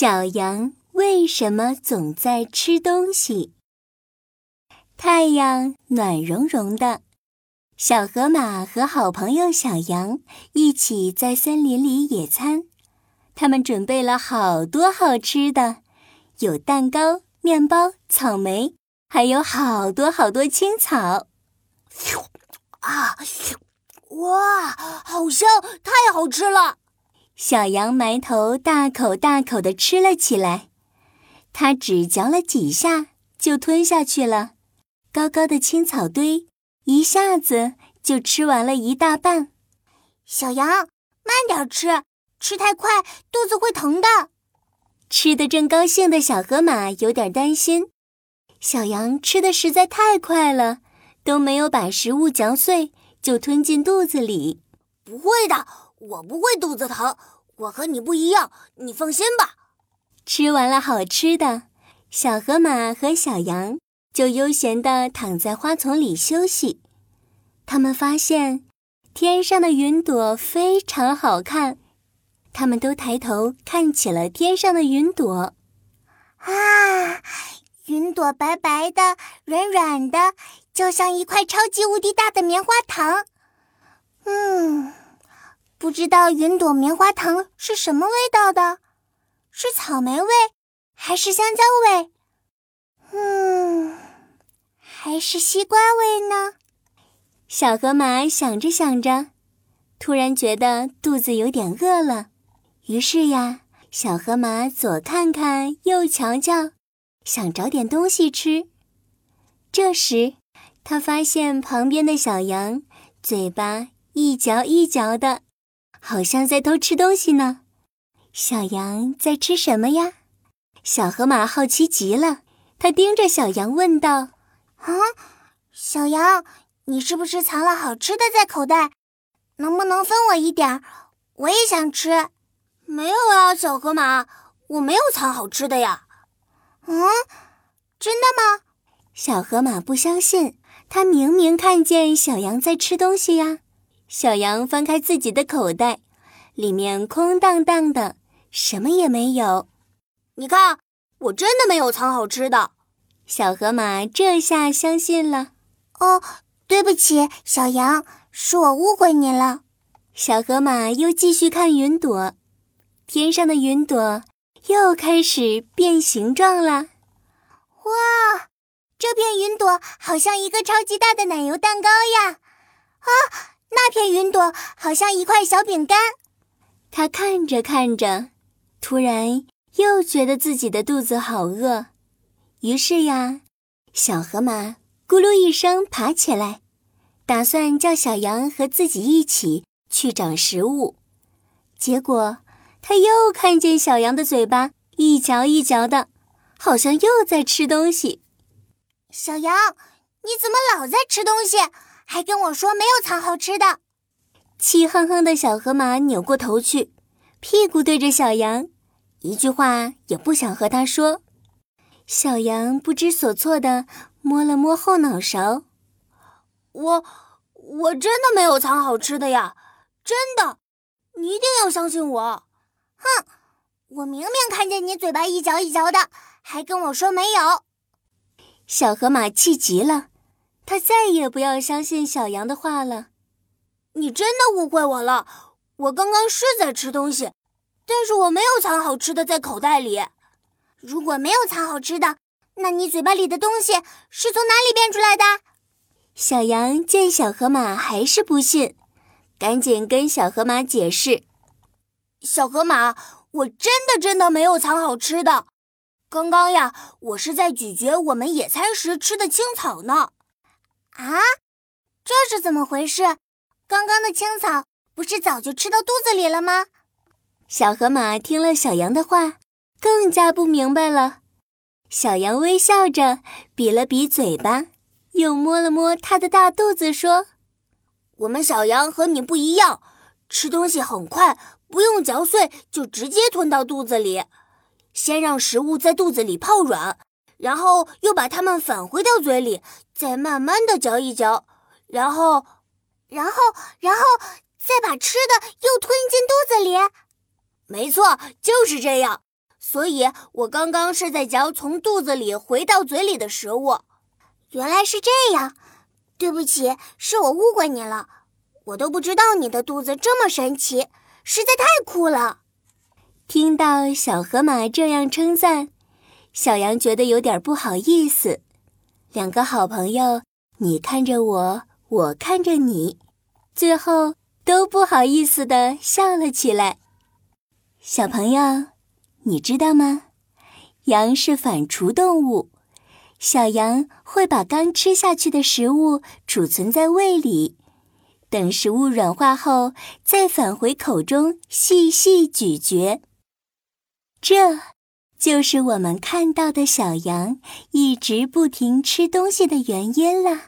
小羊为什么总在吃东西？太阳暖融融的，小河马和好朋友小羊一起在森林里野餐。他们准备了好多好吃的，有蛋糕、面包、草莓，还有好多好多青草。啊，哇，好香，太好吃了！小羊埋头大口大口的吃了起来，它只嚼了几下就吞下去了。高高的青草堆一下子就吃完了一大半。小羊，慢点吃，吃太快肚子会疼的。吃的正高兴的小河马有点担心，小羊吃的实在太快了，都没有把食物嚼碎就吞进肚子里。不会的。我不会肚子疼，我和你不一样，你放心吧。吃完了好吃的，小河马和小羊就悠闲地躺在花丛里休息。他们发现天上的云朵非常好看，他们都抬头看起了天上的云朵。啊，云朵白白的、软软的，就像一块超级无敌大的棉花糖。不知道云朵棉花糖是什么味道的？是草莓味，还是香蕉味？嗯，还是西瓜味呢？小河马想着想着，突然觉得肚子有点饿了。于是呀，小河马左看看，右瞧瞧，想找点东西吃。这时，他发现旁边的小羊嘴巴一嚼一嚼的。好像在偷吃东西呢，小羊在吃什么呀？小河马好奇极了，它盯着小羊问道：“啊，小羊，你是不是藏了好吃的在口袋？能不能分我一点儿？我也想吃。”“没有啊，小河马，我没有藏好吃的呀。”“嗯，真的吗？”小河马不相信，它明明看见小羊在吃东西呀。小羊翻开自己的口袋，里面空荡荡的，什么也没有。你看，我真的没有藏好吃的。小河马这下相信了。哦，对不起，小羊，是我误会你了。小河马又继续看云朵，天上的云朵又开始变形状了。哇，这片云朵好像一个超级大的奶油蛋糕呀！啊！云朵好像一块小饼干，他看着看着，突然又觉得自己的肚子好饿，于是呀，小河马咕噜一声爬起来，打算叫小羊和自己一起去找食物。结果他又看见小羊的嘴巴一嚼一嚼的，好像又在吃东西。小羊，你怎么老在吃东西？还跟我说没有藏好吃的，气哼哼的小河马扭过头去，屁股对着小羊，一句话也不想和他说。小羊不知所措的摸了摸后脑勺，我我真的没有藏好吃的呀，真的，你一定要相信我。哼，我明明看见你嘴巴一嚼一嚼的，还跟我说没有。小河马气极了。他再也不要相信小羊的话了。你真的误会我了。我刚刚是在吃东西，但是我没有藏好吃的在口袋里。如果没有藏好吃的，那你嘴巴里的东西是从哪里变出来的？小羊见小河马还是不信，赶紧跟小河马解释：“小河马，我真的真的没有藏好吃的。刚刚呀，我是在咀嚼我们野餐时吃的青草呢。”啊，这是怎么回事？刚刚的青草不是早就吃到肚子里了吗？小河马听了小羊的话，更加不明白了。小羊微笑着比了比嘴巴，又摸了摸它的大肚子，说：“我们小羊和你不一样，吃东西很快，不用嚼碎就直接吞到肚子里，先让食物在肚子里泡软。”然后又把它们返回到嘴里，再慢慢的嚼一嚼，然后，然后，然后再把吃的又吞进肚子里。没错，就是这样。所以我刚刚是在嚼从肚子里回到嘴里的食物。原来是这样，对不起，是我误会你了。我都不知道你的肚子这么神奇，实在太酷了。听到小河马这样称赞，小羊觉得有点不好意思。两个好朋友，你看着我，我看着你，最后都不好意思的笑了起来。小朋友。你知道吗？羊是反刍动物，小羊会把刚吃下去的食物储存在胃里，等食物软化后再返回口中细细咀嚼。这，就是我们看到的小羊一直不停吃东西的原因了。